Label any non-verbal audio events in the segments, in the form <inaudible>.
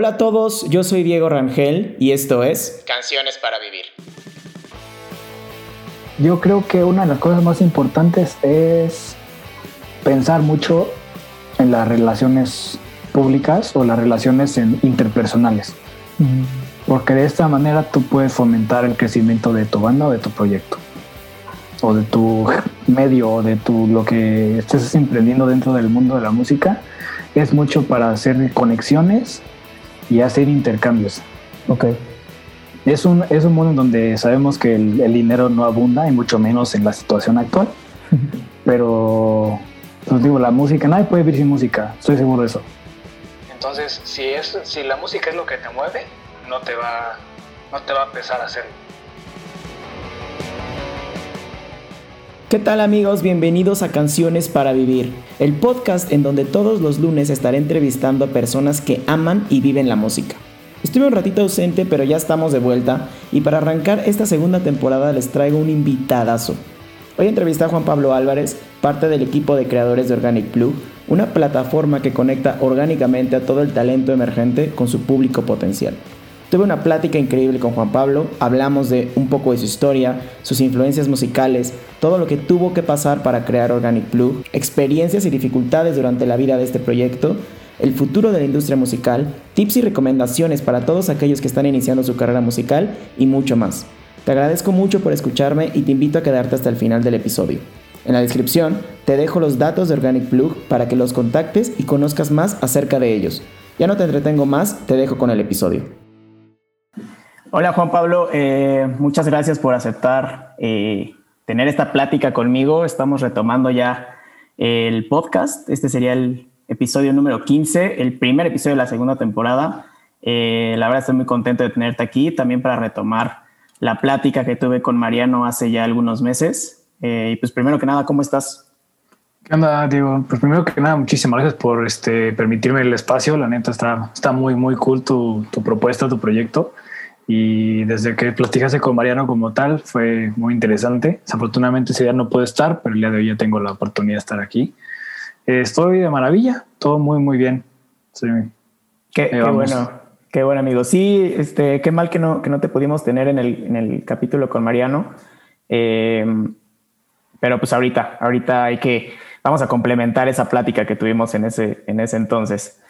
Hola a todos, yo soy Diego Rangel y esto es Canciones para Vivir. Yo creo que una de las cosas más importantes es pensar mucho en las relaciones públicas o las relaciones interpersonales. Porque de esta manera tú puedes fomentar el crecimiento de tu banda o de tu proyecto. O de tu medio o de tu lo que estés emprendiendo dentro del mundo de la música. Es mucho para hacer conexiones y hacer intercambios. Ok. Es un, es un mundo en donde sabemos que el, el dinero no abunda y mucho menos en la situación actual. <laughs> Pero, pues digo, la música, nadie puede vivir sin música, estoy seguro de eso. Entonces, si, es, si la música es lo que te mueve, no te va, no te va a pesar hacerlo. ¿Qué tal amigos? Bienvenidos a Canciones para Vivir, el podcast en donde todos los lunes estaré entrevistando a personas que aman y viven la música. Estuve un ratito ausente, pero ya estamos de vuelta y para arrancar esta segunda temporada les traigo un invitadazo. Hoy entrevisté a Juan Pablo Álvarez, parte del equipo de creadores de Organic Plug, una plataforma que conecta orgánicamente a todo el talento emergente con su público potencial. Tuve una plática increíble con Juan Pablo, hablamos de un poco de su historia, sus influencias musicales, todo lo que tuvo que pasar para crear Organic Plug, experiencias y dificultades durante la vida de este proyecto, el futuro de la industria musical, tips y recomendaciones para todos aquellos que están iniciando su carrera musical y mucho más. Te agradezco mucho por escucharme y te invito a quedarte hasta el final del episodio. En la descripción te dejo los datos de Organic Plug para que los contactes y conozcas más acerca de ellos. Ya no te entretengo más, te dejo con el episodio. Hola Juan Pablo, eh, muchas gracias por aceptar eh, tener esta plática conmigo. Estamos retomando ya el podcast. Este sería el episodio número 15, el primer episodio de la segunda temporada. Eh, la verdad estoy muy contento de tenerte aquí, también para retomar la plática que tuve con Mariano hace ya algunos meses. y pues primero que nada, ¿cómo estás? ¿Qué onda, Diego? Pues primero que nada, muchísimas gracias por este, permitirme el espacio. La neta está, está muy, muy cool tu, tu propuesta, tu proyecto y desde que platicaste con Mariano como tal fue muy interesante. Desafortunadamente ese día no puede estar, pero el día de hoy ya tengo la oportunidad de estar aquí. estoy de maravilla, todo muy muy bien. Sí. Qué, bueno, qué bueno amigo. Sí, este, qué mal que no, que no te pudimos tener en el, en el capítulo con Mariano. Eh, pero pues ahorita, ahorita hay que, vamos a complementar esa plática que tuvimos en ese, en ese entonces.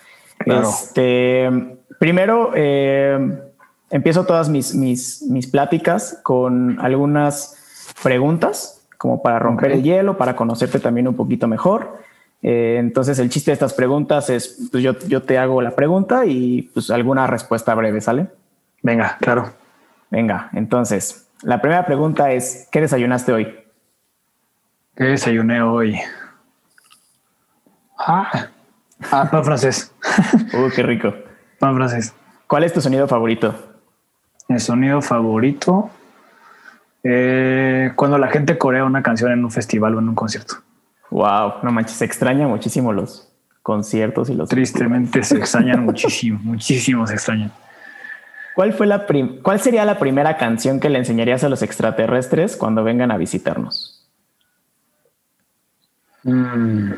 Este, primero, eh, empiezo todas mis, mis, mis pláticas con algunas preguntas, como para romper el hielo, para conocerte también un poquito mejor. Eh, entonces, el chiste de estas preguntas es, pues yo, yo te hago la pregunta y pues alguna respuesta breve, ¿sale? Venga, claro. Venga, entonces, la primera pregunta es, ¿qué desayunaste hoy? ¿Qué desayuné hoy? Ah, ah pan francés. <laughs> Uh, qué rico. Pan francés. ¿Cuál es tu sonido favorito? Mi sonido favorito. Eh, cuando la gente corea una canción en un festival o en un concierto. Wow, no manches, se extraña muchísimo los conciertos y los. Tristemente se extrañan <laughs> muchísimo, muchísimo se extrañan. ¿Cuál fue la ¿Cuál sería la primera canción que le enseñarías a los extraterrestres cuando vengan a visitarnos? Mm.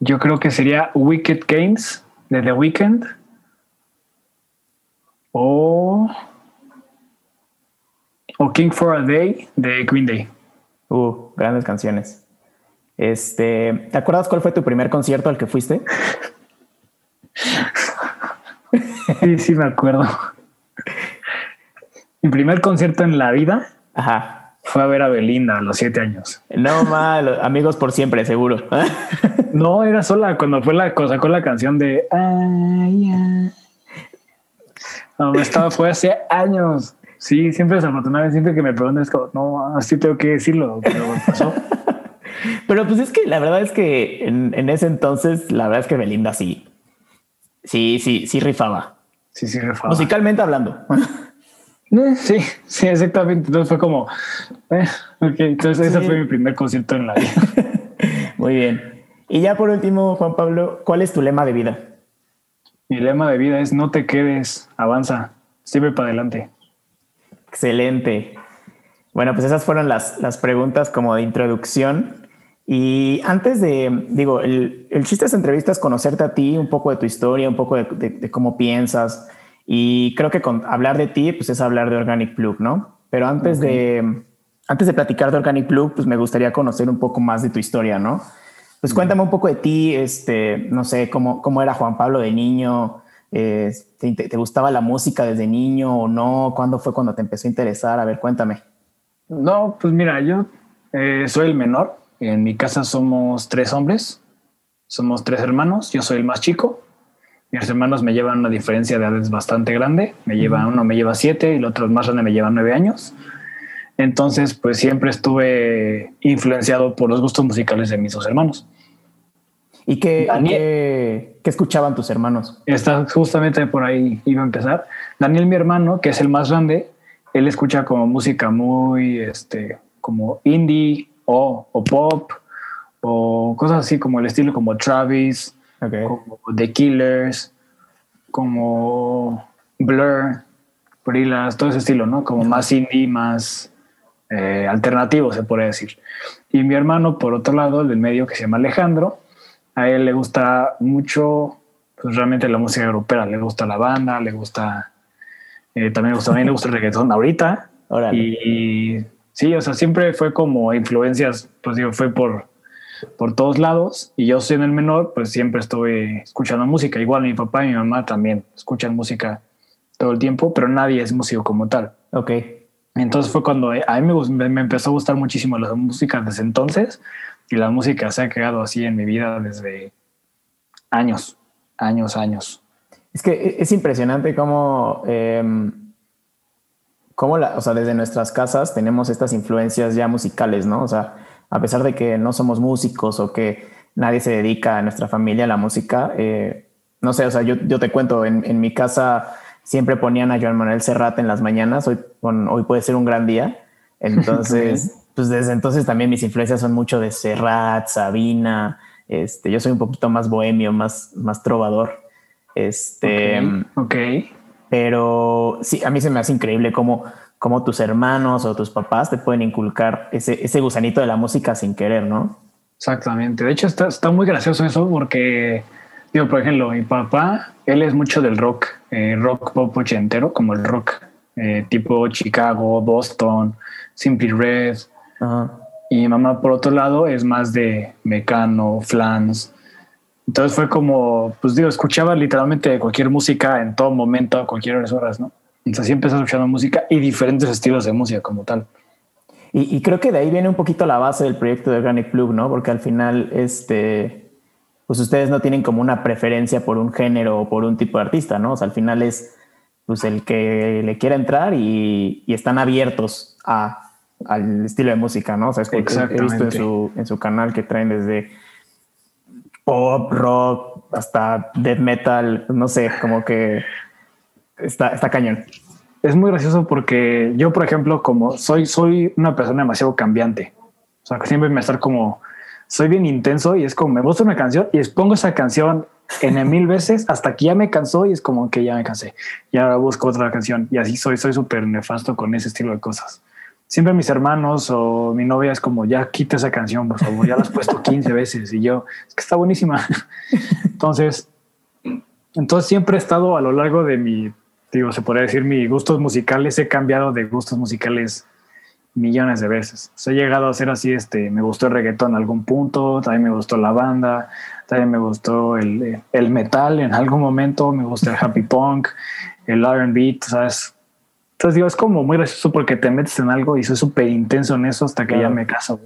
Yo creo que sería Wicked Games de The Weeknd o, o King for a Day de Green Day. Uh, grandes canciones. Este, ¿te acuerdas cuál fue tu primer concierto al que fuiste? sí, sí me acuerdo. Mi primer concierto en la vida Ajá. fue a ver a Belinda a los siete años. No mal, amigos por siempre, seguro. no, era sola cuando fue la cosa con la canción de no, estaba, fue hace años. Sí, siempre desafortunadamente, siempre que me preguntan es como, no, así tengo que decirlo, pero pasó. <laughs> pero pues es que la verdad es que en, ese entonces, la verdad es que Belinda sí, sí, sí, sí rifaba. Sí, sí rifaba. Musicalmente hablando. <laughs> Eh, sí, sí, exactamente. Entonces fue como, eh, ok, entonces ese fue mi primer concierto en la vida. <laughs> Muy bien. Y ya por último, Juan Pablo, ¿cuál es tu lema de vida? Mi lema de vida es no te quedes, avanza, siempre para adelante. Excelente. Bueno, pues esas fueron las, las preguntas como de introducción. Y antes de, digo, el, el chiste de esta entrevista es conocerte a ti, un poco de tu historia, un poco de, cómo piensas. Y creo que con hablar de ti, pues es hablar de Organic Plug, ¿no? Pero antes de, antes de platicar de Organic Plug, pues me gustaría conocer un poco más de tu historia, ¿no? Pues cuéntame un poco de ti, este, no sé, cómo, cómo era Juan Pablo de niño, eh, ¿te, gustaba la música desde niño o no? ¿Cuándo fue cuando te empezó a interesar? A ver, cuéntame. No, pues mira, yo eh, soy el menor. En mi casa somos tres hombres, somos tres hermanos, yo soy el más chico. Mis hermanos me llevan una diferencia de edades bastante grande. Me lleva, uno me lleva siete y el otro más grande me lleva nueve años. Entonces, pues siempre estuve influenciado por los gustos musicales de mis dos hermanos. ¿Y qué, qué, escuchaban tus hermanos? Está justamente por ahí iba a empezar. Daniel, mi hermano, que es el más grande, él escucha como música muy, este, como indie o, o pop o cosas así como el estilo como Travis, como The Killers, como Blur, Gorillaz, todo ese estilo, ¿no? Como más indie, más eh, alternativo, se podría decir. Y mi hermano, por otro lado, el del medio, que se llama Alejandro, a él le gusta mucho, pues realmente la música europea, le gusta la banda, le gusta, eh, también, le gusta, también le gusta el reggaetón ahorita. Y, sí, o sea, siempre fue como influencias, pues digo, fue por, por todos lados. Y yo siendo el menor, pues siempre estoy escuchando música. Igual mi papá y mi mamá también escuchan música todo el tiempo, pero nadie es músico como tal. Ok. Entonces fue cuando a mí me, me empezó a gustar muchísimo la música desde entonces y la música se ha quedado así en mi vida desde años, años, años. Es que e, es impresionante cómo, eh, cómo la, o sea, desde nuestras casas tenemos estas influencias ya musicales, ¿no? O sea, a pesar de que no somos músicos o que nadie se dedica a nuestra familia a la música, eh, no sé, o sea, yo, yo te cuento, en, en, mi casa siempre ponían a Joan Manuel Serrat en las mañanas, hoy, hoy puede ser un gran día, entonces pues desde entonces también mis influencias son mucho de Serrat, Sabina. Este, yo soy un poquito más bohemio, más, más trovador. Este, ok. Pero sí, a mí se me hace increíble cómo, cómo tus hermanos o tus papás te pueden inculcar ese, ese gusanito de la música sin querer, ¿no? Exactamente. De hecho, está, está muy gracioso eso porque, digo, por ejemplo, mi papá, él es mucho del rock, eh, rock pop ochentero, como el rock eh, tipo Chicago, Boston, Simply Red, y mi mamá, por otro lado, es más de Mecano, Flans. Entonces fue como, pues digo, escuchaba literalmente cualquier música en todo momento, a cualquier horas, ¿no? Entonces así empecé escuchando música y diferentes estilos de música como tal. Y, creo que de ahí viene un poquito la base del proyecto de Organic Plug, ¿no? Porque al final, este, pues ustedes no tienen como una preferencia por un género o por un tipo de artista, ¿no? O sea, al final es pues el que le quiera entrar y, y están abiertos a al estilo de música, ¿no? O sea, es que he visto en su, en su canal que traen desde pop, rock, hasta death metal, no sé, como que está, está cañón. Es muy gracioso porque yo, por ejemplo, como soy, soy una persona demasiado cambiante, o sea, que siempre me estar como, soy bien intenso y es como, me gusta una canción y expongo esa canción en mil veces hasta que ya me cansó y es como que ya me cansé. Y ahora busco otra canción y así soy, soy súper nefasto con ese estilo de cosas. Siempre mis hermanos o mi novia es como, ya quita esa canción, por favor, ya la has puesto 15 veces. Y yo, es que está buenísima. Entonces, entonces siempre he estado a lo largo de mi, digo, se podría decir, mis gustos musicales, he cambiado de gustos musicales millones de veces. O he llegado a ser así, este, me gustó el reggaetón en algún punto, también me gustó la banda, también me gustó el, el metal en algún momento, me gusta el happy punk, el R&B, ¿sabes? Entonces digo, es como muy gracioso porque te metes en algo y soy súper intenso en eso hasta que ya me caso.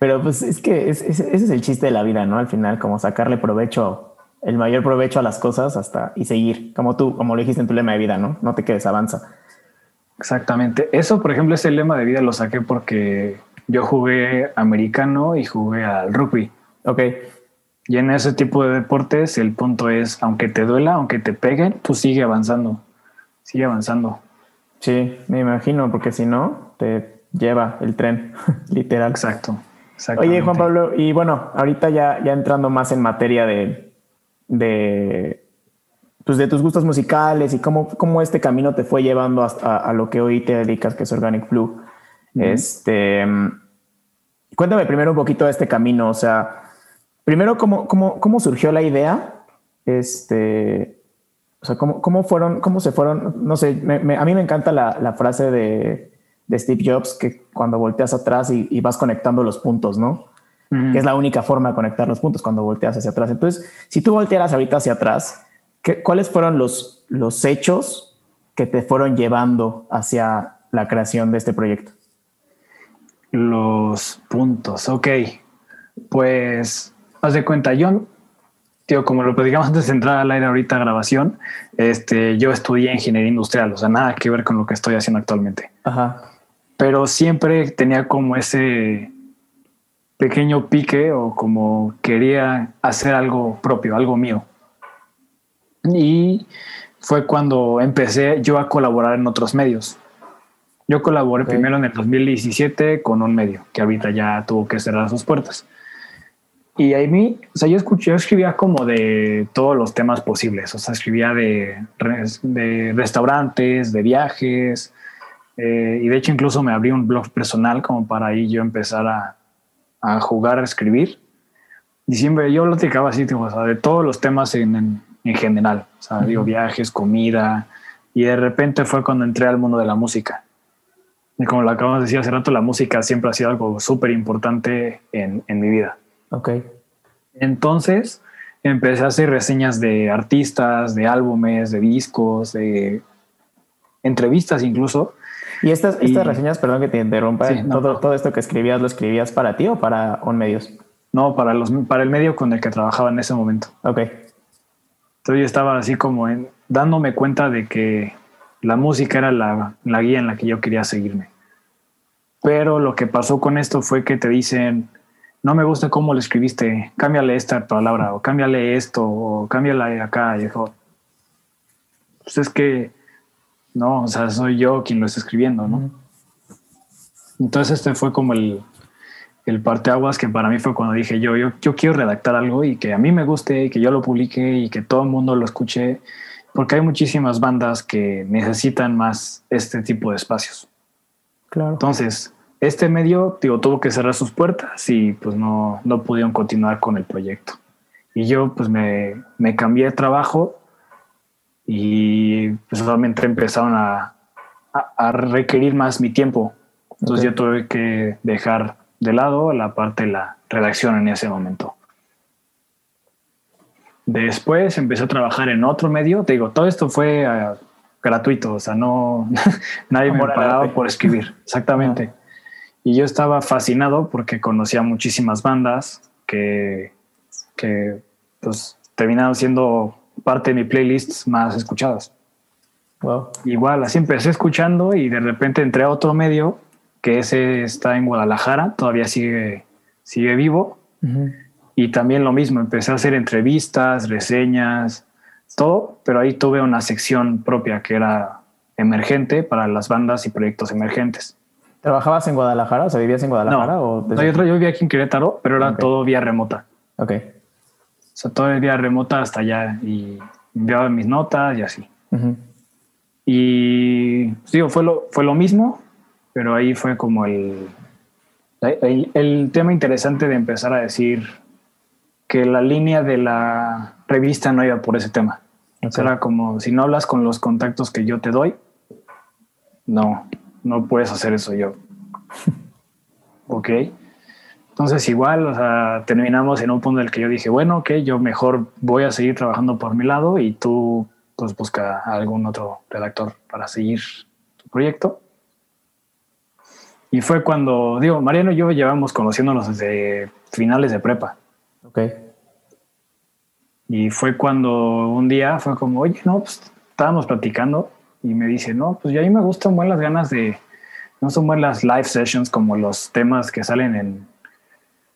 Pero pues es que ese es el chiste de la vida, ¿no? Al final, como sacarle provecho, el mayor provecho a las cosas hasta y seguir, como tú, como lo dijiste en tu lema de vida, ¿no? No te quedes, avanza. Exactamente. Eso, por ejemplo, ese lema de vida lo saqué porque yo jugué americano y jugué al rugby. Ok. Y en ese tipo de deportes, el punto es, aunque te duela, aunque te peguen, tú sigue avanzando sigue avanzando. Sí, me imagino, porque si no, te lleva el tren, <laughs> literal. Exacto. Oye, Juan Pablo, y bueno, ahorita ya, ya entrando más en materia de, de, pues de tus gustos musicales y cómo, cómo este camino te fue llevando hasta a lo que hoy te dedicas, que es Organic Blue. Este, cuéntame primero un poquito de este camino, o sea, primero cómo, cómo, cómo surgió la idea, este, o sea, cómo, cómo fueron, cómo se fueron, no sé, a mí me encanta la, la frase de, de, Steve Jobs que cuando volteas atrás y, y vas conectando los puntos, ¿no? Que es la única forma de conectar los puntos cuando volteas hacia atrás. Entonces, si tú voltearas ahorita hacia atrás, ¿qué, ¿cuáles fueron los, los hechos que te fueron llevando hacia la creación de este proyecto? Los puntos, ok. Pues, haz de cuenta, yo, tío, como lo platicamos antes de entrar al aire ahorita a grabación, este, yo estudié ingeniería industrial, o sea, nada que ver con lo que estoy haciendo actualmente. Ajá. Pero siempre tenía como ese pequeño pique o como quería hacer algo propio, algo mío. Y fue cuando empecé yo a colaborar en otros medios. Yo colaboré primero en el 2017 con un medio que ahorita ya tuvo que cerrar sus puertas. Y ahí mí, o sea, yo escuché, yo escribía como de todos los temas posibles. O sea, escribía de, de restaurantes, de viajes. Eh, y de hecho, incluso me abrí un blog personal como para ahí yo empezar a, a jugar a escribir. Y siempre yo platicaba así, o sea, de todos los temas en, en, general. O sea, digo, viajes, comida. Y de repente fue cuando entré al mundo de la música. Y como lo acabamos de decir hace rato, la música siempre ha sido algo súper importante en, en, mi vida. Ok. Entonces empecé a hacer reseñas de artistas, de álbumes, de discos, de entrevistas incluso. Y estas, estas reseñas, perdón que te interrumpa, todo, todo esto que escribías, ¿lo escribías para ti o para un medios? No, para, los, para el medio con el que trabajaba en ese momento. Ok. Entonces yo estaba así como en, dándome cuenta de que la música era la, la guía en la que yo quería seguirme. Pero lo que pasó con esto fue que te dicen, no me gusta cómo lo escribiste, cámbiale esta palabra o cámbiale esto o cámbiale acá. Y dijo, pues es que no, o sea, soy yo quien lo está escribiendo, ¿no? Entonces este fue como el, el parteaguas que para mí fue cuando dije yo, yo, yo quiero redactar algo y que a mí me guste y que yo lo publique y que todo el mundo lo escuche porque hay muchísimas bandas que necesitan más este tipo de espacios. Claro. Entonces, este medio digo, tuvo que cerrar sus puertas y pues no, no pudieron continuar con el proyecto. Y yo pues me, me cambié de trabajo y pues solamente empezaron a, a, a requerir más mi tiempo. Entonces okay. yo tuve que dejar de lado la parte de la redacción en ese momento. Después empecé a trabajar en otro medio. Te digo, todo esto fue uh, gratuito, o sea, no <laughs> nadie me pagaba por escribir. <laughs> Exactamente. Y yo estaba fascinado porque conocía muchísimas bandas que, que pues, terminaron siendo parte de mi playlist más escuchadas. Wow. Igual, así empecé escuchando y de repente entré a otro medio que ese está en Guadalajara, todavía sigue, sigue vivo. Uh -huh. Y también lo mismo, empecé a hacer entrevistas, reseñas, todo, pero ahí tuve una sección propia que era emergente para las bandas y proyectos emergentes. ¿Trabajabas en Guadalajara? O sea, ¿vivías en Guadalajara? No, o no yo, yo, vivía aquí en Querétaro, pero era okay. todo vía remota. Ok. O sea, todo es vía remota hasta allá y enviaba mis notas y así. Uh -huh. Y digo, fue lo, fue lo mismo, pero ahí fue como el, el, el tema interesante de empezar a decir que la línea de la revista no iba por ese tema. Okay. O sea, era como si no hablas con los contactos que yo te doy, no, no puedes hacer eso yo. <laughs> ok. Entonces igual, o sea, terminamos en un punto en el que yo dije, bueno, ok, yo mejor voy a seguir trabajando por mi lado y tú pues busca a algún otro redactor para seguir tu proyecto. Y fue cuando, digo, Mariano y yo llevamos conociéndonos desde finales de prepa. Ok. Y fue cuando un día fue como, oye, no, pues estábamos platicando y me dice, no, pues ya a mí me gustan buenas ganas de, no son buenas live sessions como los temas que salen en,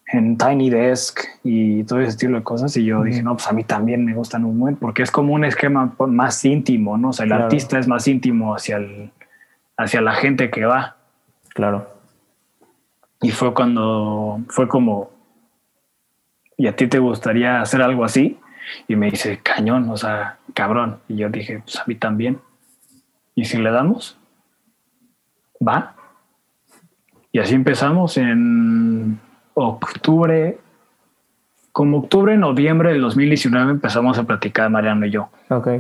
en Tiny Desk y todo ese estilo de cosas. Y yo dije, no, pues a mí también me gustan un buen, porque es como un esquema más íntimo, ¿no? O sea, el claro. artista es más íntimo hacia, el, hacia la gente que va. Claro. Y fue cuando, fue como, ¿y a ti te gustaría hacer algo así? Y me dice, cañón, o sea, cabrón. Y yo dije, pues a mí también. ¿Y si le damos? Va. Y así empezamos en octubre, como octubre, noviembre del 2019 empezamos a platicar Mariano y yo. Ok.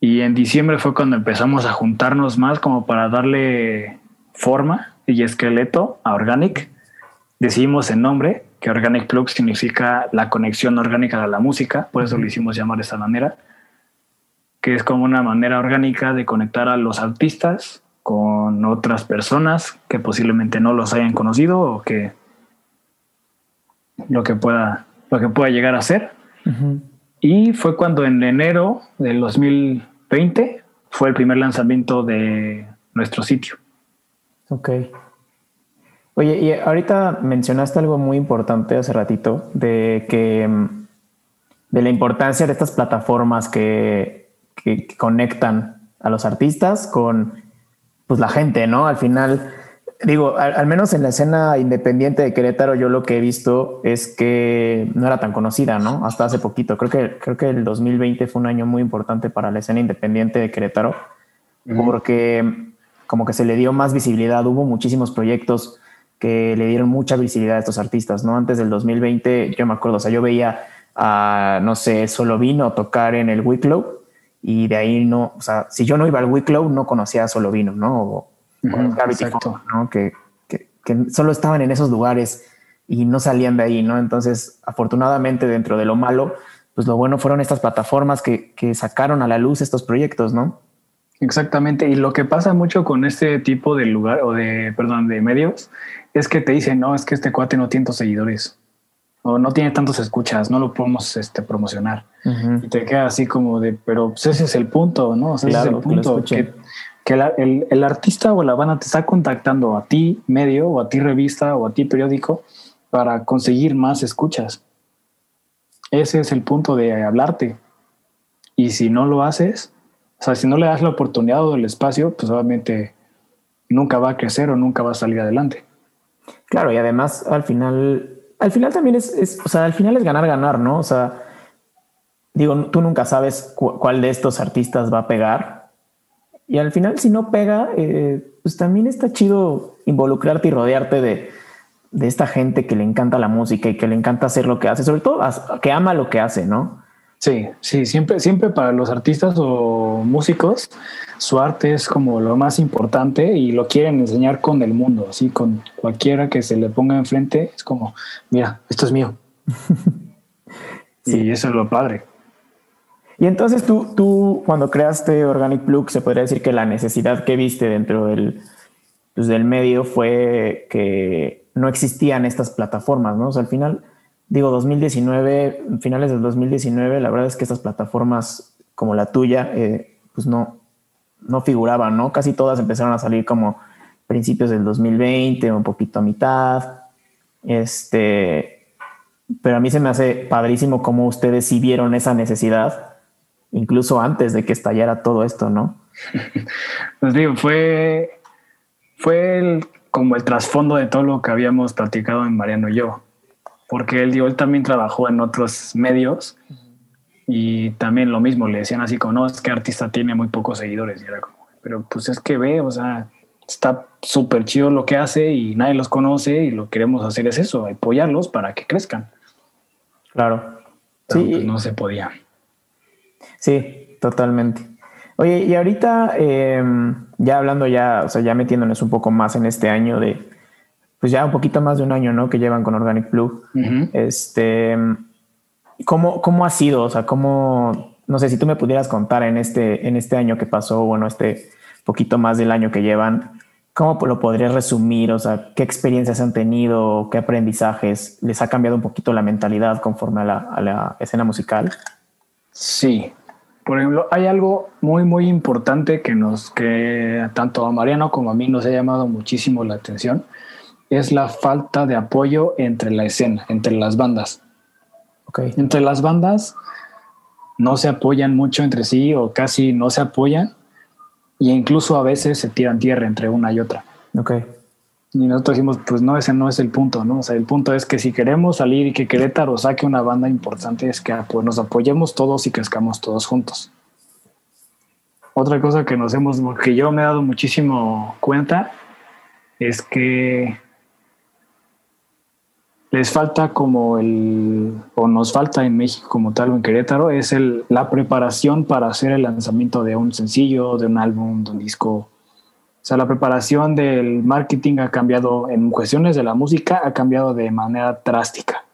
Y en diciembre fue cuando empezamos a juntarnos más como para darle forma y esqueleto a Organic. Decidimos el nombre, que Organic Plug significa la conexión orgánica de la música, por eso lo hicimos llamar de esta manera, que es como una manera orgánica de conectar a los artistas con otras personas que posiblemente no los hayan conocido o que lo que pueda, lo que pueda llegar a ser. Y fue cuando en enero del 2020 fue el primer lanzamiento de nuestro sitio. Ok. Oye, y ahorita mencionaste algo muy importante hace ratito de que mm, de la importancia de estas plataformas que, que, conectan a los artistas con pues la gente, ¿no? Al final, digo, al, menos en la escena independiente de Querétaro, yo lo que he visto es que no era tan conocida, ¿no? Hasta hace poquito. Creo que, creo que el 2020 fue un año muy importante para la escena independiente de Querétaro, porque como que se le dio más visibilidad. Hubo muchísimos proyectos que le dieron mucha visibilidad a estos artistas, ¿no? Antes del 2020, yo me acuerdo, o sea, yo veía a, no sé, Solo Vino tocar en el Wicklow y de ahí no, o sea, si yo no iba al Wicklow, no conocía a Solo Vino, ¿no? O, ¿no? Que, que, que, solo estaban en esos lugares y no salían de ahí, ¿no? Entonces, afortunadamente, dentro de lo malo, pues lo bueno fueron estas plataformas que, que sacaron a la luz estos proyectos, ¿no? Exactamente. Y lo que pasa mucho con este tipo de lugar o de, perdón, de medios es que te dicen, no, es que este cuate no tiene tantos seguidores o no tiene tantos escuchas, no lo podemos este, promocionar. Y te queda así como de, pero pues ese es el punto, ¿no? ese es el punto. Que, que el, el, artista o la banda te está contactando a ti medio o a ti revista o a ti periódico para conseguir más escuchas. Ese es el punto de hablarte. Y si no lo haces, o sea, si no le das la oportunidad o el espacio, pues obviamente nunca va a crecer o nunca va a salir adelante. Claro, y además al final al final también es, o sea, al final es ganar, ganar, ¿no? O sea, digo, tú nunca sabes cuál de estos artistas va a pegar. Y al final, si no pega, eh, pues también está chido involucrarte y rodearte de, de esta gente que le encanta la música y que le encanta hacer lo que hace, sobre todo que ama lo que hace, ¿no? Sí, sí, siempre, siempre para los artistas o músicos, su arte es como lo más importante y lo quieren enseñar con el mundo, así con cualquiera que se le ponga enfrente, es como, mira, esto es mío. <laughs> Y eso es lo padre. Y entonces tú, tú, cuando creaste Organic Plug, se podría decir que la necesidad que viste dentro del, pues, del medio fue que no existían estas plataformas, ¿no? O sea, al final digo, 2019, finales del 2019, la verdad es que estas plataformas como la tuya, eh, pues no, no figuraban, ¿no? Casi todas empezaron a salir como principios del 2020, un poquito a mitad. Este, pero a mí se me hace padrísimo cómo ustedes sí vieron esa necesidad, incluso antes de que estallara todo esto, ¿no? <laughs> Pues digo, fue, fue como el trasfondo de todo lo que habíamos platicado en Mariano y yo porque él, él también trabajó en otros medios y también lo mismo, le decían así como, no, es que artista tiene muy pocos seguidores. Y era como, pero pues es que ve, o sea, está súper chido lo que hace y nadie los conoce y lo que queremos hacer es eso, apoyarlos para que crezcan. Claro. sí. Pues, no se podía. Sí, totalmente. Oye, y ahorita, em, ya hablando ya, o sea, ya metiéndonos un poco más en este año de, pues ya un poquito más de un año, ¿no? Que llevan con Organic Blue. Este, ¿cómo, ¿cómo ha sido? O sea, ¿cómo, no sé, si tú me pudieras contar en este, en este año que pasó, bueno, este poquito más del año que llevan, ¿cómo lo podrías resumir? O sea, ¿qué experiencias han tenido? ¿Qué aprendizajes? ¿Les ha cambiado un poquito la mentalidad conforme a la, a la escena musical? Sí. Por ejemplo, hay algo muy, muy importante que nos, que tanto a Mariano como a mí nos ha llamado muchísimo la atención es la falta de apoyo entre la escena, entre las bandas. Okay. Entre las bandas no se apoyan mucho entre sí o casi no se apoyan y incluso a veces se tiran tierra entre una y otra. Okay. Y nosotros decimos, pues no, ese no es el punto, ¿no? O sea, el punto es que si queremos salir y que Querétaro saque una banda importante es que pues, nos apoyemos todos y crezcamos todos juntos. Otra cosa que nos hemos, que yo me he dado muchísimo cuenta, es que les falta como el, o nos falta en México como tal o en Querétaro, es el, la preparación para hacer el lanzamiento de un sencillo, de un álbum, de un disco. O sea, la preparación del marketing ha cambiado en cuestiones de la música, ha cambiado de manera drástica.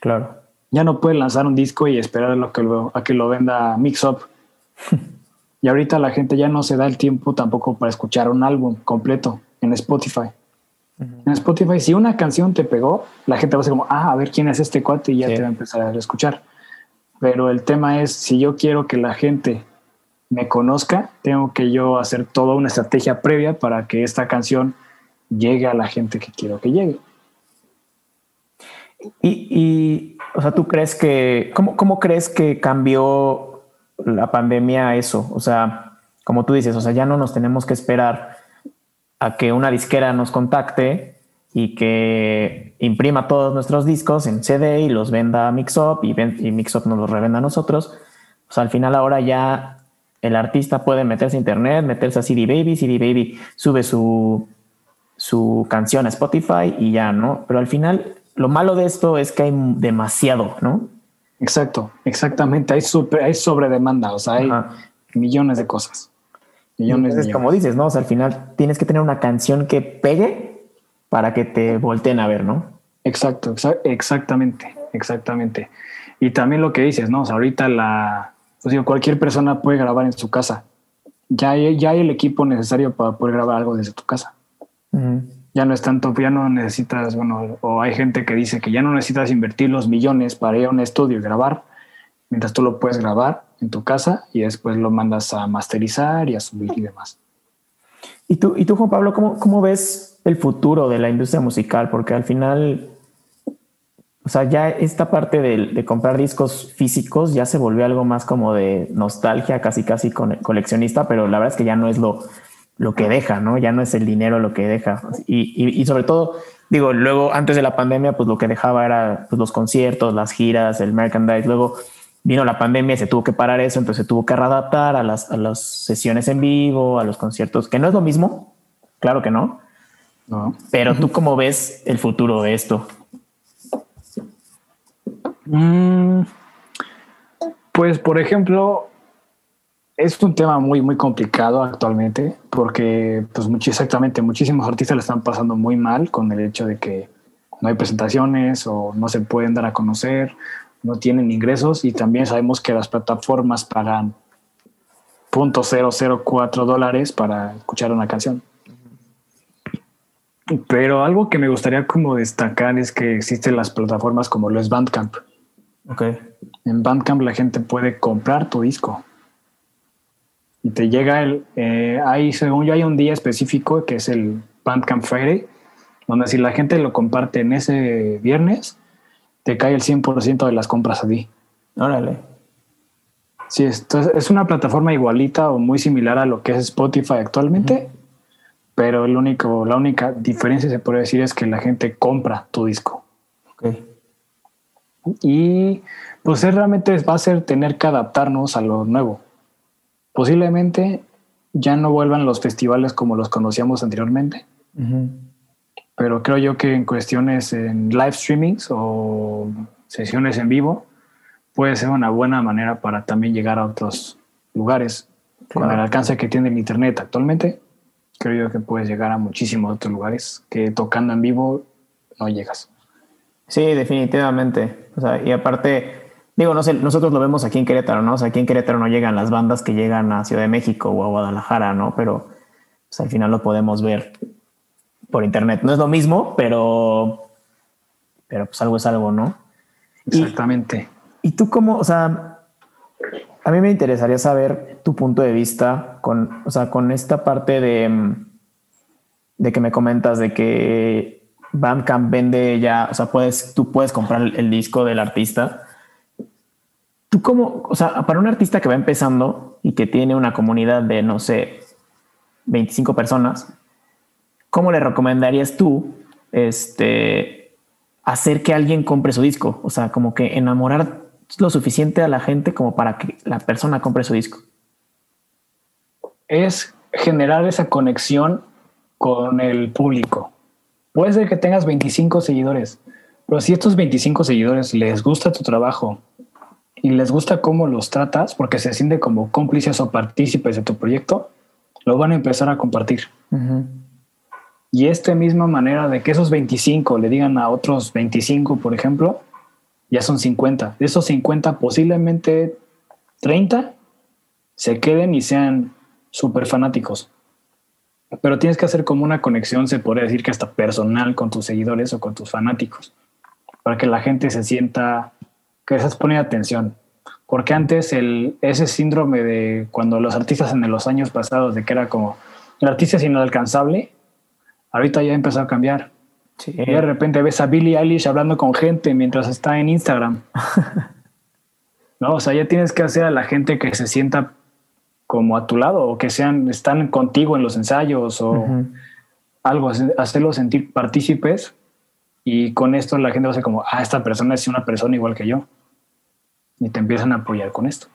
Claro. Ya no puedes lanzar un disco y esperar a, lo que lo, a que lo venda Mix Up. <laughs> y ahorita la gente ya no se da el tiempo tampoco para escuchar un álbum completo en Spotify. En Spotify, si una canción te pegó, la gente va a ser como, ah, a ver quién es este cuate y ya te va a empezar a escuchar. Pero el tema es, si yo quiero que la gente me conozca, tengo que yo hacer toda una estrategia previa para que esta canción llegue a la gente que quiero que llegue. Y, o sea, ¿tú crees que, cómo, cómo crees que cambió la pandemia eso? O sea, como tú dices, o sea, ya no nos tenemos que esperar a que una disquera nos contacte y que imprima todos nuestros discos en CD y los venda a Mixup y, y Mixup nos los revenda a nosotros. Sea, al final ahora ya el artista puede meterse a internet, meterse a CD Baby, CD Baby sube su, su canción a Spotify y ya, ¿no? Pero al final lo malo de esto es que hay demasiado, ¿no? Exacto, exactamente. Hay, super, hay sobredemanda, o sea, hay millones de cosas. Entonces, como dices, ¿no? O sea, al final tienes que tener una canción que pegue para que te volteen a ver, ¿no? Exacto, exactamente, exactamente. Y también lo que dices, ¿no? O sea, ahorita la, pues digo, cualquier persona puede grabar en su casa. Ya hay, ya hay el equipo necesario para poder grabar algo desde tu casa. Ya no es tanto, ya no necesitas, bueno, o hay gente que dice que ya no necesitas invertir los millones para ir a un estudio y grabar, mientras tú lo puedes grabar en tu casa y después lo mandas a masterizar y a subir y demás. ¿Y tú, y tú Juan Pablo, cómo, cómo ves el futuro de la industria musical? Porque al final, o sea, ya esta parte de, comprar discos físicos ya se volvió algo más como de nostalgia, casi casi coleccionista, pero la verdad es que ya no es lo, lo que deja, ¿no? Ya no es el dinero lo que deja. Y, y, sobre todo, digo, luego antes de la pandemia, pues lo que dejaba era pues, los conciertos, las giras, el merchandise. Luego vino la pandemia se tuvo que parar eso, entonces se tuvo que readaptar a las, a las sesiones en vivo, a los conciertos, que no es lo mismo, claro que no. No. Pero tú cómo ves el futuro de esto? Mm, pues, por ejemplo, es un tema muy, muy complicado actualmente porque, pues, exactamente, muchísimos artistas le están pasando muy mal con el hecho de que no hay presentaciones o no se pueden dar a conocer no tienen ingresos y también sabemos que las plataformas pagan .004 dólares para escuchar una canción. Pero algo que me gustaría como destacar es que existen las plataformas como los Bandcamp. Okay. En Bandcamp la gente puede comprar tu disco. Y te llega el... Eh, según yo, hay un día específico que es el Bandcamp Friday, donde si la gente lo comparte en ese viernes, te cae el 100% de las compras a ti. Órale. Sí, esto es, una plataforma igualita o muy similar a lo que es Spotify actualmente, pero el único, la única diferencia se puede decir es que la gente compra tu disco. Okay. Y pues realmente va a ser tener que adaptarnos a lo nuevo. Posiblemente ya no vuelvan los festivales como los conocíamos anteriormente pero creo yo que en cuestiones en live streamings o sesiones en vivo puede ser una buena manera para también llegar a otros lugares. Con el alcance que tiene el Internet actualmente, creo yo que puedes llegar a muchísimos otros lugares que tocando en vivo no llegas. Sí, definitivamente. O sea, y aparte, digo, no sé, nosotros lo vemos aquí en Querétaro, ¿no? O sea, aquí en Querétaro no llegan las bandas que llegan a Ciudad de México o a Guadalajara, ¿no? Pero pues, al final lo podemos ver por internet. No es lo mismo, pero, pero pues algo es algo, ¿no? Exactamente. Y, tú cómo, o sea, a mí me interesaría saber tu punto de vista con, o sea, con esta parte de, de que me comentas de que Bandcamp vende ya, o sea, puedes, tú puedes comprar el, disco del artista. Tú cómo, o sea, para un artista que va empezando y que tiene una comunidad de, no sé, 25 personas, ¿cómo le recomendarías tú este, hacer que alguien compre su disco? O sea, como que enamorar lo suficiente a la gente como para que la persona compre su disco. Es generar esa conexión con el público. Puede ser que tengas 25 seguidores, Pero si estos 25 seguidores les gusta tu trabajo y les gusta cómo los tratas, porque se sienten como cómplices o partícipes de tu proyecto, lo van a empezar a compartir. Y esta misma manera de que esos 25 le digan a otros 25, por ejemplo, ya son 50. De esos 50, posiblemente 30 se queden y sean súper fanáticos. Pero tienes que hacer como una conexión, se podría decir que hasta personal con tus seguidores o con tus fanáticos, para que la gente se sienta que estás poniendo atención. Porque antes el, ese síndrome de cuando los artistas en los años pasados, de que era como el artista es inalcanzable, ahorita ya empezó a cambiar. Y de repente ves a Billie Eilish hablando con gente mientras está en Instagram. <laughs> no, o sea, ya tienes que hacer a la gente que se sienta como a tu lado o que sean, están contigo en los ensayos o algo, hacerlos sentir partícipes y con esto la gente va a ser como, ah, esta persona es una persona igual que yo y te empiezan a apoyar con esto.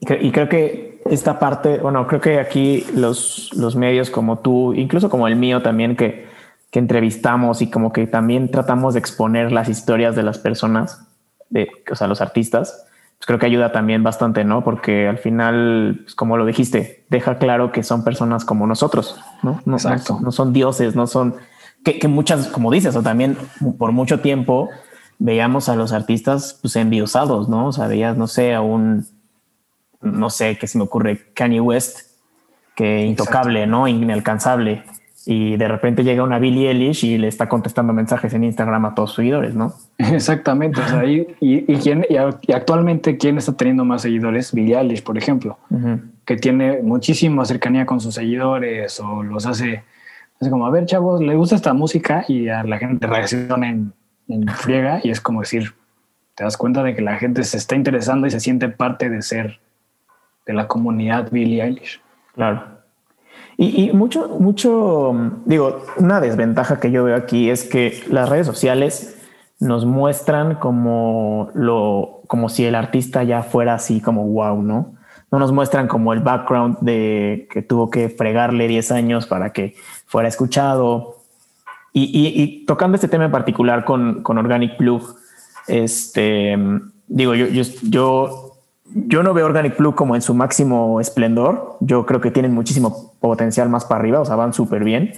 Y creo que esta parte, bueno, creo que aquí los, los medios como tú, incluso como el mío también, que, que entrevistamos y como que también tratamos de exponer las historias de las personas, de, o sea, los artistas, pues creo que ayuda también bastante, ¿no? Porque al final, pues como lo dijiste, deja claro que son personas como nosotros, ¿no? No, Exacto. no, son dioses, no son que, que, muchas, como dices, o también por mucho tiempo veíamos a los artistas pues enviosados, ¿no? O sea, veías, no sé, a un, no sé, qué se me ocurre, Kanye West, que intocable, ¿no? Inalcanzable y de repente llega una Billie Eilish y le está contestando mensajes en Instagram a todos sus seguidores, ¿no? <laughs> Exactamente. O sea, y, y, quién, y, actualmente, ¿quién está teniendo más seguidores? Billie Eilish, por ejemplo, que tiene muchísima cercanía con sus seguidores o los hace, hace como, a ver, chavos, le gusta esta música y a la gente reacciona en, en friega y es como decir, te das cuenta de que la gente se está interesando y se siente parte de ser de la comunidad Billie Eilish. Claro. Y, mucho, mucho, digo, una desventaja que yo veo aquí es que las redes sociales nos muestran como lo, como si el artista ya fuera así como wow, ¿no? No nos muestran como el background de que tuvo que fregarle 10 años para que fuera escuchado. Y, tocando este tema en particular con, con Organic Plug, este, digo, yo, yo, yo yo no veo Organic Plug como en su máximo esplendor. Yo creo que tienen muchísimo potencial más para arriba, o sea, van súper bien.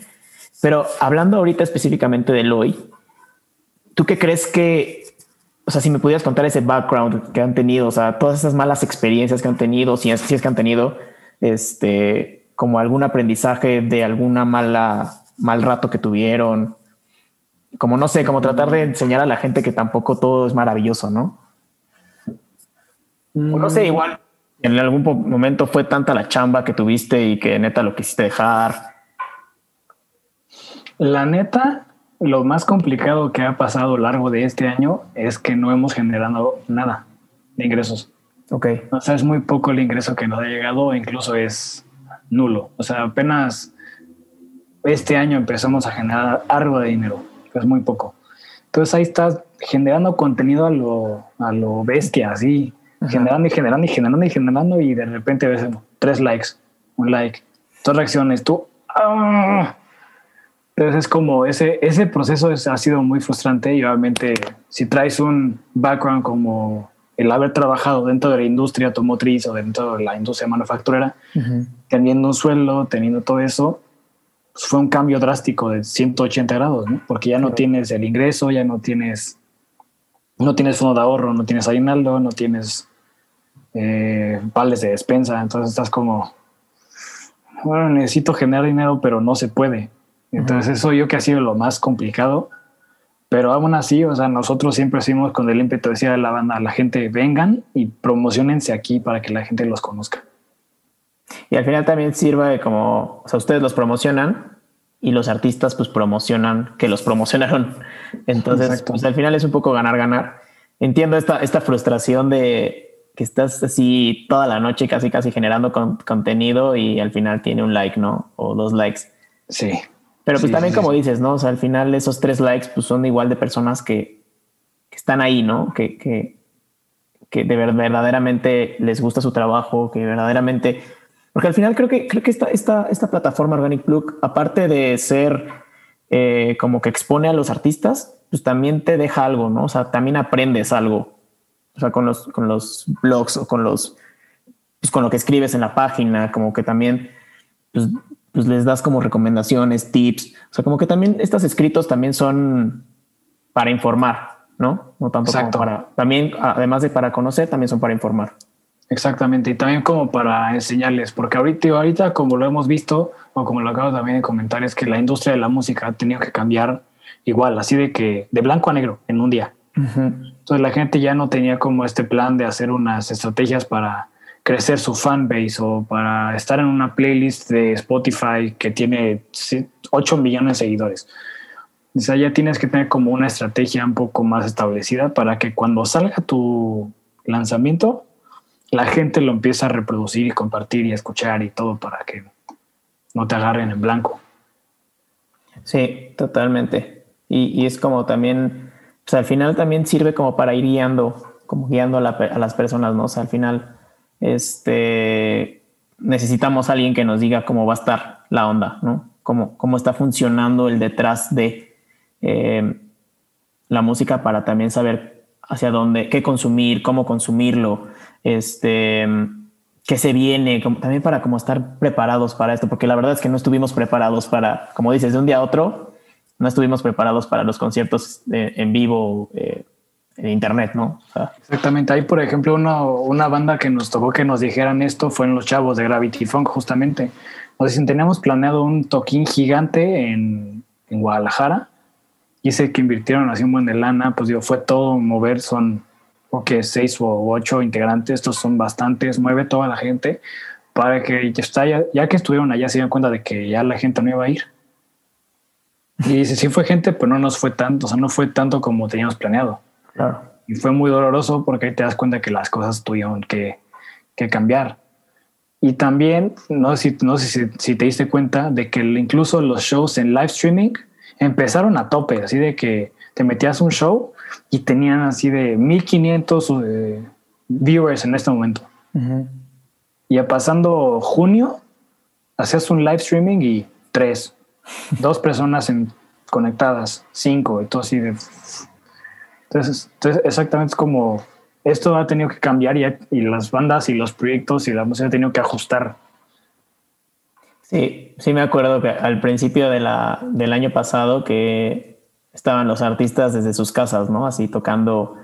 Pero hablando ahorita específicamente de Loy, ¿tú qué crees que, o sea, si me pudieras contar ese background que han tenido, o sea, todas esas malas experiencias que han tenido, si es, si es que han tenido, este, como algún aprendizaje de alguna mala, mal rato que tuvieron, como no sé, como tratar de enseñar a la gente que tampoco todo es maravilloso, ¿no? No sé, igual en algún momento fue tanta la chamba que tuviste y que neta lo quisiste dejar. La neta, lo más complicado que ha pasado a lo largo de este año es que no hemos generado nada de ingresos. Ok. O sea, es muy poco el ingreso que nos ha llegado, incluso es nulo. O sea, apenas este año empezamos a generar algo de dinero, es muy poco. Entonces ahí estás generando contenido a lo, a lo bestia, así, generando y generando y generando y generando y de repente ves tres likes, un like, dos reacciones, tú... ¡ah! Entonces es como ese, ese proceso ha sido muy frustrante y obviamente si traes un background como el haber trabajado dentro de la industria automotriz o dentro de la industria manufacturera, teniendo un sueldo, teniendo todo eso, pues fue un cambio drástico de 180 grados, ¿no? porque ya no tienes el ingreso, ya no tienes no tienes fondo de ahorro, no tienes aguinaldo, no tienes eh, vales de despensa, entonces estás como, bueno, necesito generar dinero, pero no se puede. Entonces eso yo que ha sido lo más complicado, pero aún así, o sea, nosotros siempre hicimos con el ímpetu decía de la banda, la gente vengan y promocionense aquí para que la gente los conozca. Y al final también sirve de como, o sea, ustedes los promocionan, y los artistas pues promocionan que los promocionaron. Entonces, pues al final es un poco ganar, ganar. Entiendo esta, esta frustración de que estás así toda la noche casi, casi generando contenido y al final tiene un like, ¿no? O dos likes. Sí. Pero pues también como dices, ¿no? O sea, al final esos tres likes pues son igual de personas que, que están ahí, ¿no? Que, que, que de verdaderamente les gusta su trabajo, que verdaderamente porque al final creo que, creo que esta, esta, plataforma Organic Plug, aparte de ser eh, como que expone a los artistas, pues también te deja algo, ¿no? O sea, también aprendes algo. O sea, con los, con los blogs o con los, pues con lo que escribes en la página, como que también, pues, pues les das como recomendaciones, tips. O sea, como que también estos escritos también son para informar, ¿no? No tanto como para, también, además de para conocer, también son para informar. Exactamente, y también como para enseñarles, porque ahorita, ahorita como lo hemos visto, o como lo acabo también de comentar, es que la industria de la música ha tenido que cambiar igual, así de que de blanco a negro en un día. Entonces la gente ya no tenía como este plan de hacer unas estrategias para crecer su fan base o para estar en una playlist de Spotify que tiene 8 millones de seguidores. O sea, ya tienes que tener como una estrategia un poco más establecida para que cuando salga tu lanzamiento, la gente lo empiece a reproducir y compartir y escuchar y todo para que no te agarren en blanco. Sí, totalmente. Y, es como también, pues al final también sirve como para ir guiando, como guiando a, las personas, ¿no? O sea, al final, este, necesitamos a alguien que nos diga cómo va a estar la onda, ¿no? Cómo, cómo está funcionando el detrás de eh, la música para también saber hacia dónde, qué consumir, cómo consumirlo, este, qué se viene, también para como estar preparados para esto, porque la verdad es que no estuvimos preparados para, como dices, de un día a otro, no estuvimos preparados para los conciertos en vivo eh, en internet, ¿no? Exactamente. Hay, por ejemplo, una, una, banda que nos tocó que nos dijeran esto fue en Los Chavos de Gravity Funk, justamente. Nos dicen, teníamos planeado un toquín gigante en, en Guadalajara y sé que invirtieron así un buen de lana, pues digo, fue todo mover, son o que seis o ocho integrantes, estos son bastantes, mueve toda la gente para que ya, ya, que estuvieron allá se dieron cuenta de que ya la gente no iba a ir. Y si sí fue gente, pues no nos fue tanto, o sea, no fue tanto como teníamos planeado. Claro. Y fue muy doloroso porque ahí te das cuenta que las cosas tuvieron que, que cambiar. Y también, no sé, si, no sé si, si, te diste cuenta de que incluso los shows en live streaming empezaron a tope, así de que te metías un show y tenían así de 1500 eh, viewers en este momento. Y a pasando junio, hacías un live streaming y tres, dos personas en, conectadas, cinco, y todo así de. Entonces, entonces, exactamente es como esto ha tenido que cambiar y, y, las bandas y los proyectos y la música han tenido que ajustar. Sí, sí me acuerdo que al principio de la, del año pasado que estaban los artistas desde sus casas, ¿no? Así tocando,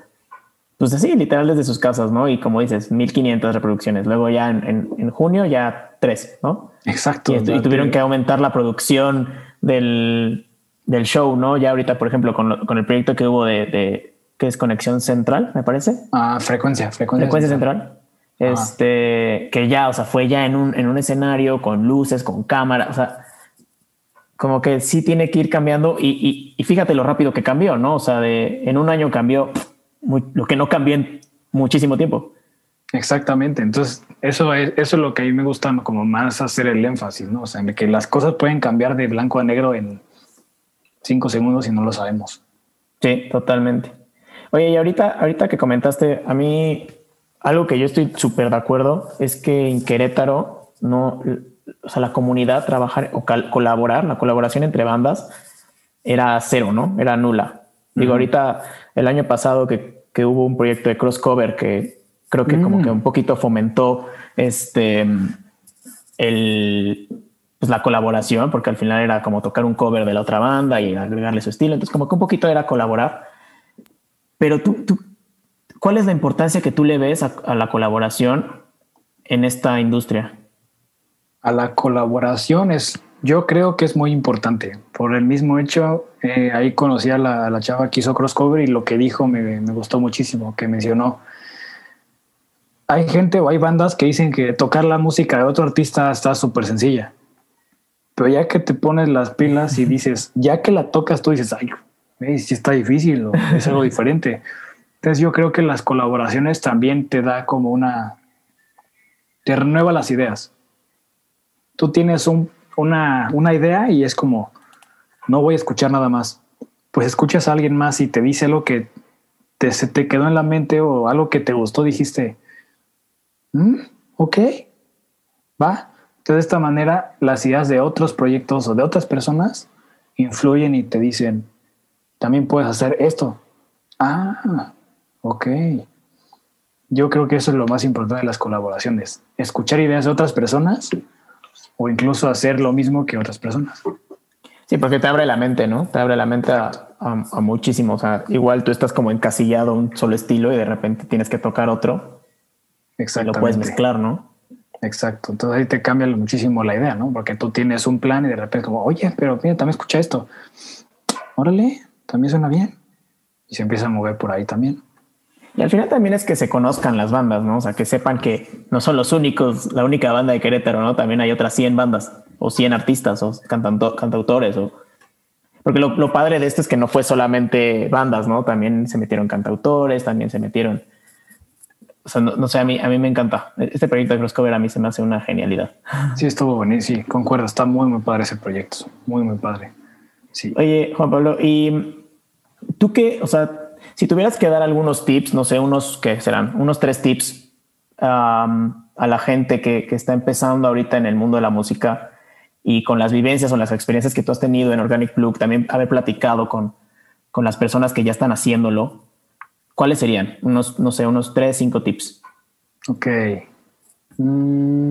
pues así, literal desde sus casas, ¿no? Y como dices, 1500 reproducciones. Luego ya en, junio ya tres, ¿no? Exacto. Y, tuvieron que aumentar la producción del, del, show, ¿no? Ya ahorita, por ejemplo, con, con el proyecto que hubo de, de, que es Conexión Central, me parece. Ah, frecuencia, frecuencia. Frecuencia Central. Este, que ya, o sea, fue ya en un, en un escenario con luces, con cámara, o sea, como que sí tiene que ir cambiando y, fíjate lo rápido que cambió, ¿no? O sea, de, en un año cambió lo que no cambió en muchísimo tiempo. Exactamente. Entonces, eso es, eso es lo que a mí me gusta como más hacer el énfasis, ¿no? O sea, que las cosas pueden cambiar de blanco a negro en cinco segundos y no lo sabemos. Sí, totalmente. Oye, y ahorita, ahorita que comentaste, a mí algo que yo estoy súper de acuerdo es que en Querétaro no o sea, la comunidad trabajar o colaborar, la colaboración entre bandas era cero, ¿no? Era nula. Digo, ahorita el año pasado que, que, hubo un proyecto de crossover que creo que como que mm. un poquito fomentó este el pues la colaboración, porque al final era como tocar un cover de la otra banda y agregarle su estilo. Entonces, como que un poquito era colaborar. Pero tú, tú ¿cuál es la importancia que tú le ves a la colaboración en esta industria? A la colaboración es, yo creo que es muy importante. Por el mismo hecho, eh, ahí conocí a la, chava que hizo crossover y lo que dijo me, gustó muchísimo, que mencionó. Hay gente o hay bandas que dicen que tocar la música de otro artista está súper sencilla. Pero ya que te pones las pilas y dices, <laughs> ya que la tocas, tú dices, ay, si está difícil o es algo diferente. Entonces yo creo que las colaboraciones también te da como una, te renueva las ideas tú tienes una, idea y es como, no voy a escuchar nada más. Pues escuchas a alguien más y te dice lo que te, se te quedó en la mente o algo que te gustó, dijiste, mm, ok, va. Entonces, de esta manera, las ideas de otros proyectos o de otras personas influyen y te dicen, también puedes hacer esto. Ah, ok. Yo creo que eso es lo más importante de las colaboraciones. Escuchar ideas de otras personas o incluso hacer lo mismo que otras personas. Sí, porque te abre la mente, ¿no? Te abre la mente a, a, muchísimo. O sea, igual tú estás como encasillado a un solo estilo y de repente tienes que tocar otro. Exacto. Lo puedes mezclar, ¿no? Exacto. Entonces ahí te cambia muchísimo la idea, ¿no? Porque tú tienes un plan y de repente como, oye, pero mira, también escucha esto. Órale, también suena bien. Y se empieza a mover por ahí también. Y al final también es que se conozcan las bandas, ¿no? O sea, que sepan que no son los únicos, la única banda de Querétaro, ¿no? También hay otras 100 bandas o 100 artistas o cantautores o... Porque lo, padre de esto es que no fue solamente bandas, ¿no? También se metieron cantautores, también se metieron... O sea, no, sé, a mí, a mí me encanta. Este proyecto de Crosscover a mí se me hace una genialidad. Sí, estuvo buenísimo. Sí, concuerdo. Está muy, muy padre ese proyecto. Muy, muy padre. Sí. Oye, Juan Pablo, ¿y tú qué, o sea, si tuvieras que dar algunos tips, no sé, unos que serán, unos tres tips a la gente que, está empezando ahorita en el mundo de la música y con las vivencias o las experiencias que tú has tenido en Organic Plug, también haber platicado con, con las personas que ya están haciéndolo, ¿cuáles serían? Unos, no sé, unos tres, cinco tips. Ok. Mm.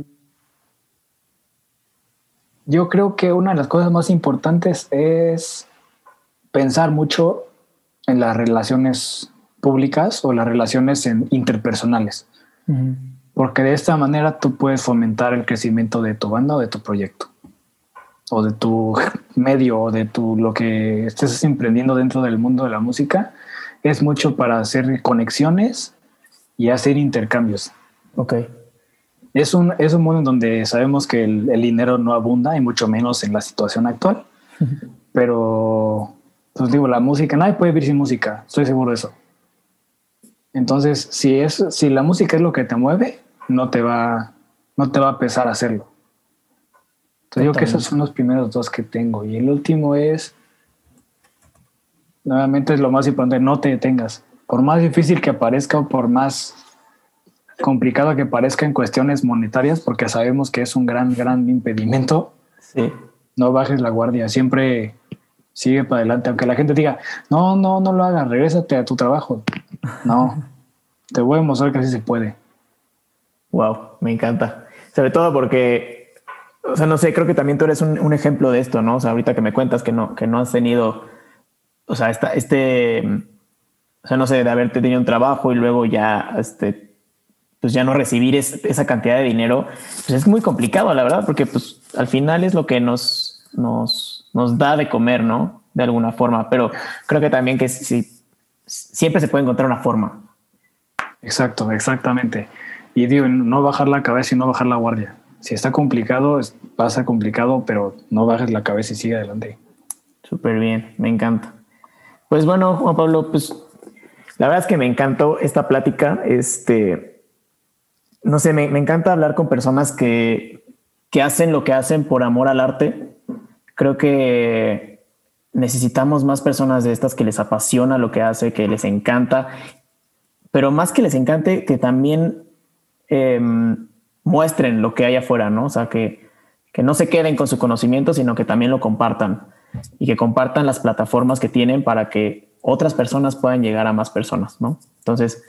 Yo creo que una de las cosas más importantes es pensar mucho en las relaciones públicas o las relaciones interpersonales. Porque de esta manera tú puedes fomentar el crecimiento de tu banda o de tu proyecto. O de tu medio o de tu lo que estés emprendiendo dentro del mundo de la música. Es mucho para hacer conexiones y hacer intercambios. Ok. Es un, es un mundo en donde sabemos que el, el dinero no abunda y mucho menos en la situación actual. Pero pues digo, la música, nadie puede vivir sin música, estoy seguro de eso. Entonces, si es, si la música es lo que te mueve, no te va, no te va a pesar hacerlo. Entonces, digo que esos son los primeros dos que tengo. Y el último es, nuevamente es lo más importante, no te detengas. Por más difícil que parezca o por más complicado que parezca en cuestiones monetarias, porque sabemos que es un gran, gran impedimento. Sí. No bajes la guardia. Siempre sigue para adelante, aunque la gente diga, no, no, no lo hagas, regrésate a tu trabajo. No, te voy a mostrar que así se puede. Wow, me encanta. Sobre todo porque, o sea, no sé, creo que también tú eres un, ejemplo de esto, ¿no? O sea, ahorita que me cuentas que no, que no has tenido, o sea, esta, este, o sea, no sé, de haberte tenido un trabajo y luego ya, este, pues ya no recibir esa cantidad de dinero, pues es muy complicado, la verdad, porque pues al final es lo que nos, nos, nos da de comer, ¿no? De alguna forma, pero creo que también que si, siempre se puede encontrar una forma. Exacto, exactamente. Y digo, no bajar la cabeza y no bajar la guardia. Si está complicado, pasa complicado, pero no bajes la cabeza y sigue adelante. Súper bien, me encanta. Pues bueno, Juan Pablo, pues la verdad es que me encantó esta plática. Este, no sé, me, me encanta hablar con personas que, que hacen lo que hacen por amor al arte Creo que necesitamos más personas de estas que les apasiona lo que hace, que les encanta, pero más que les encante, que también em, muestren lo que hay afuera, ¿no? O sea, que, que no se queden con su conocimiento, sino que también lo compartan y que compartan las plataformas que tienen para que otras personas puedan llegar a más personas, ¿no? Entonces,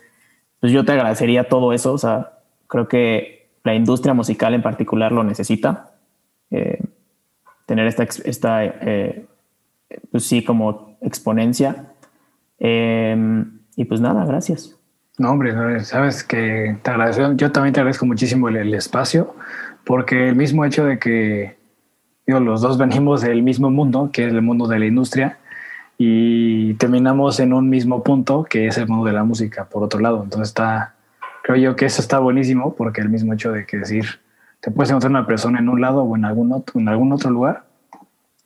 pues yo te agradecería todo eso, o sea, creo que la industria musical en particular lo necesita. Eh, tener esta, esta eh, pues sí, como exponencia. Em, y pues nada, gracias. No, hombre, sabes que te agradezco, yo también te agradezco muchísimo el, espacio, porque el mismo hecho de que los dos venimos del mismo mundo, que es el mundo de la industria, y terminamos en un mismo punto, que es el mundo de la música, por otro lado. Entonces está, creo yo que eso está buenísimo, porque el mismo hecho de que decir, te puedes encontrar una persona en un lado o en algún otro, en algún otro lugar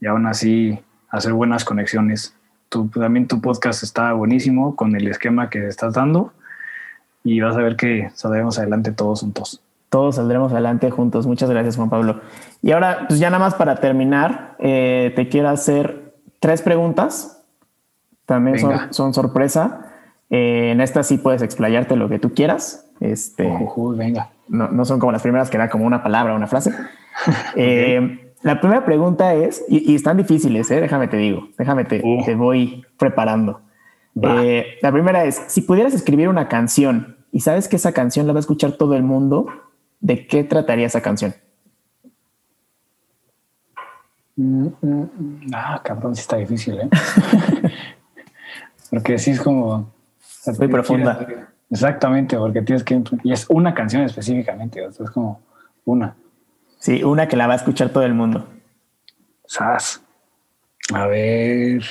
y aún así hacer buenas conexiones. Tu, también tu podcast está buenísimo con el esquema que estás dando y vas a ver que saldremos adelante todos juntos. Todos saldremos adelante juntos. Muchas gracias, Juan Pablo. Y ahora, pues ya nada más para terminar, eh, te quiero hacer tres preguntas. También son, sorpresa. Eh, en esta sí puedes explayarte lo que tú quieras. Este, venga no, son como las primeras que da como una palabra, una frase. <laughs> Eh, la primera pregunta es, y, están difíciles, ¿eh? déjame te digo, déjame te, uh. te voy preparando. Eh, la primera es, si pudieras escribir una canción y sabes que esa canción la va a escuchar todo el mundo, ¿de qué trataría esa canción? Mm, mm, mm. ah, cabrón, sí está difícil, ¿eh? <laughs> porque sí es como... Muy profunda. Exactamente, porque tienes que... Y es una canción específicamente, es como una. Sí, una que la va a escuchar todo el mundo. Sas. A ver.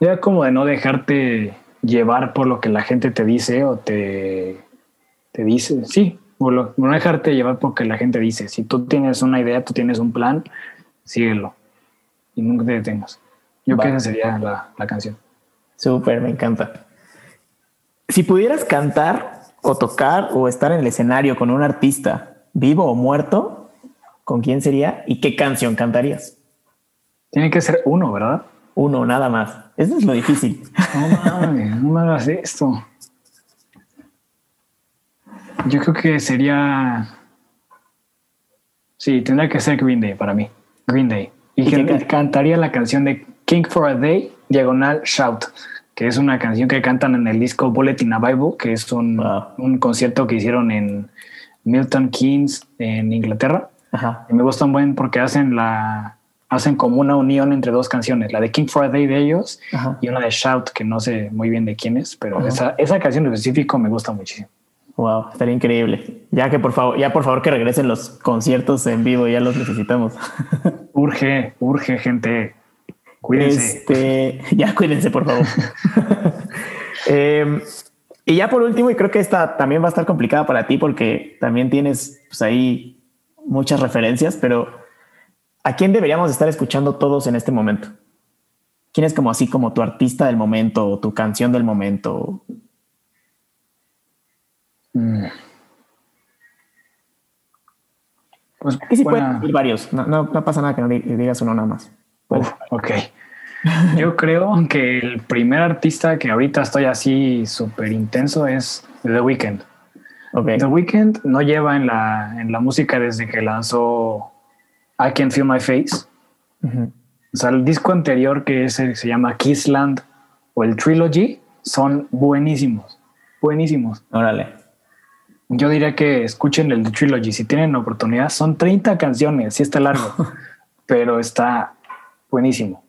Ya como de no dejarte llevar por lo que la gente te dice o te, te dice. Sí, o no dejarte llevar por lo que la gente dice. Si tú tienes una idea, tú tienes un plan, síguelo. Y nunca te detengas. Yo creo que esa sería la, la canción. Súper, me encanta. Si pudieras cantar o tocar o estar en el escenario con un artista, vivo o muerto, ¿con quién sería y qué canción cantarías? Tiene que ser uno, ¿verdad? Uno, nada más. Eso es lo difícil. No mames, no me hagas esto. Yo creo que sería. Sí, tendría que ser Green Day para mí. Green Day. Y, que cantaría la canción de King for a Day, diagonal Shout, que es una canción que cantan en el disco Bulletin a Bible, que es un, un concierto que hicieron en, Milton Keynes en Inglaterra. Y me gustan buen porque hacen la hacen como una unión entre dos canciones, la de King for a Day de ellos y una de Shout, que no sé muy bien de quién es, pero esa, esa canción en específico me gusta muchísimo. Wow, estaría increíble. Ya que por favor, ya por favor que regresen los conciertos en vivo, ya los necesitamos. <laughs> urge, urge, gente. Cuídense. Este, <laughs> ya cuídense, por favor. <laughs> eh, y ya por último, y creo que esta también va a estar complicada para ti porque también tienes pues, ahí muchas referencias, pero ¿a quién deberíamos estar escuchando todos en este momento? ¿Quién es como así como tu artista del momento o tu canción del momento? Mm. Pues Aquí sí pueden ir varios. No, no, pasa nada que no digas uno nada más. Ok. Yo creo que el primer artista que ahorita estoy así súper intenso es The Weeknd. The Weeknd no lleva en la, en la música desde que lanzó I Can Feel My Face. O sea, el disco anterior que es se llama Kissland o el Trilogy son buenísimos, buenísimos. Órale. Yo diría que escuchen el de Trilogy si tienen oportunidad. Son 30 canciones, sí está largo, <laughs> pero está buenísimo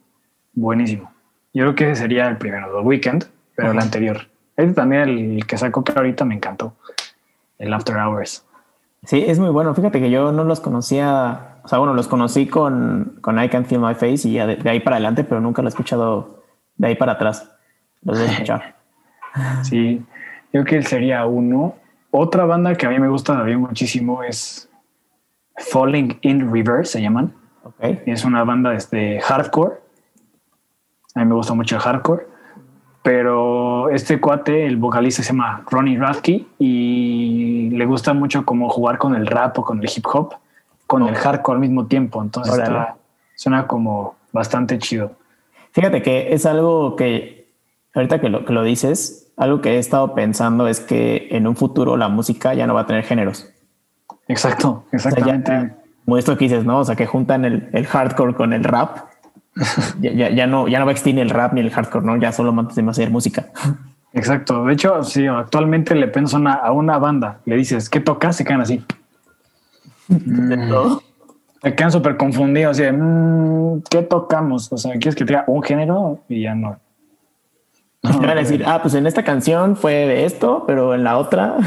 buenísimo. Yo creo que ese sería el primero, The Weekend, pero el anterior. Este también el que sacó que ahorita me encantó, el After Hours. Sí, es muy bueno. Fíjate que yo no los conocía, o sea, bueno, los conocí con, con I Can Feel My Face y ya de, ahí para adelante, pero nunca lo he escuchado de ahí para atrás. Los voy a escuchar. sí, yo creo que él sería uno. Otra banda que a mí me gusta también muchísimo es Falling in Reverse, se llaman. Okay. Es una banda de hardcore a mí me gusta mucho el hardcore. Pero este cuate, el vocalista se llama Ronnie Radke y le gusta mucho como jugar con el rap o con el hip hop, con el hardcore al mismo tiempo. Entonces suena como bastante chido. Fíjate que es algo que ahorita que lo, que lo dices, algo que he estado pensando es que en un futuro la música ya no va a tener géneros. Exacto, exactamente. Como esto que dices, ¿no? O sea, que juntan el, el hardcore con el rap <laughs> ya, ya, no, ya no va a existir el rap ni el hardcore, ¿no? Ya solo mandas de hacer música. Exacto. De hecho, si actualmente le pienso a una banda, le dices, ¿qué tocas? Se quedan así. ¿De mm. todo? Se quedan súper confundidos. Así mm, ¿qué tocamos? O sea, ¿quieres que tenga un género? Y ya no. no van a decir, ah, pues en esta canción fue de esto, pero en la otra.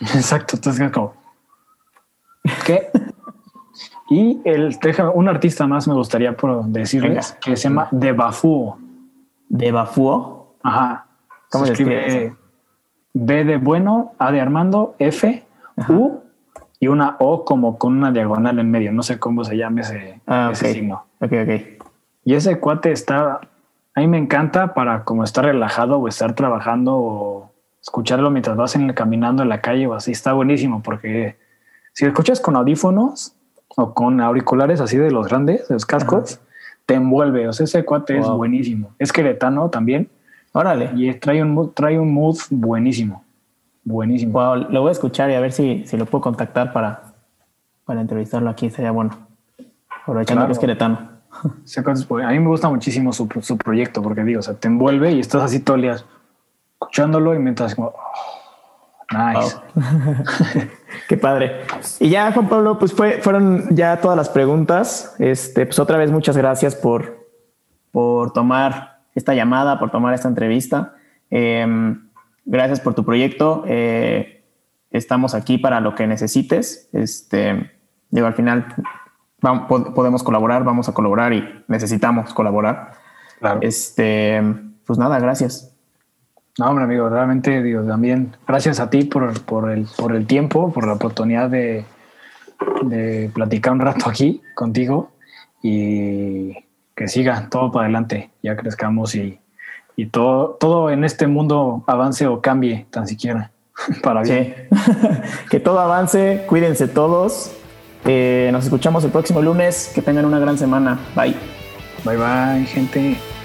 Exacto. Entonces, como, <laughs> ¿qué? Y el, un artista más me gustaría decirles que se llama De Bafuo. ¿De Bafuo? Ajá. ¿Cómo se escribe? B de bueno, A de Armando, F, U y una O como con una diagonal en medio. No sé cómo se llama ese, ah, signo. Ok, ok. Y ese cuate está, a mí me encanta para como estar relajado o estar trabajando o escucharlo mientras vas en, caminando en la calle o así. Está buenísimo porque si lo escuchas con audífonos, o con auriculares así de los grandes, de los cascos, te envuelve. O sea, ese cuate es buenísimo. Es queretano también. Órale. Y trae un, mood, trae un mood buenísimo. Buenísimo. Wow, lo voy a escuchar y a ver si, si lo puedo contactar para, para entrevistarlo aquí, sería bueno. Aprovechando que es queretano. A mí me gusta muchísimo su, su, proyecto porque digo, o sea, te envuelve y estás así todo el día escuchándolo y mientras como, oh, nice. <laughs> Qué padre. Y ya, Juan Pablo, pues fue, fueron ya todas las preguntas. Este, pues otra vez muchas gracias por, por tomar esta llamada, por tomar esta entrevista. Em, gracias por tu proyecto. Eh, estamos aquí para lo que necesites. Este, digo, al final podemos colaborar, vamos a colaborar y necesitamos colaborar. Este, pues nada, gracias. No, hombre, amigo, realmente digo, también gracias a ti por, por, el, por el tiempo, por la oportunidad de, de platicar un rato aquí contigo y que siga todo para adelante, ya crezcamos y, y todo, todo en este mundo avance o cambie tan siquiera <laughs> para bien. <laughs> que todo avance, cuídense todos. Eh, nos escuchamos el próximo lunes. Que tengan una gran semana. Bye. Bye bye, gente.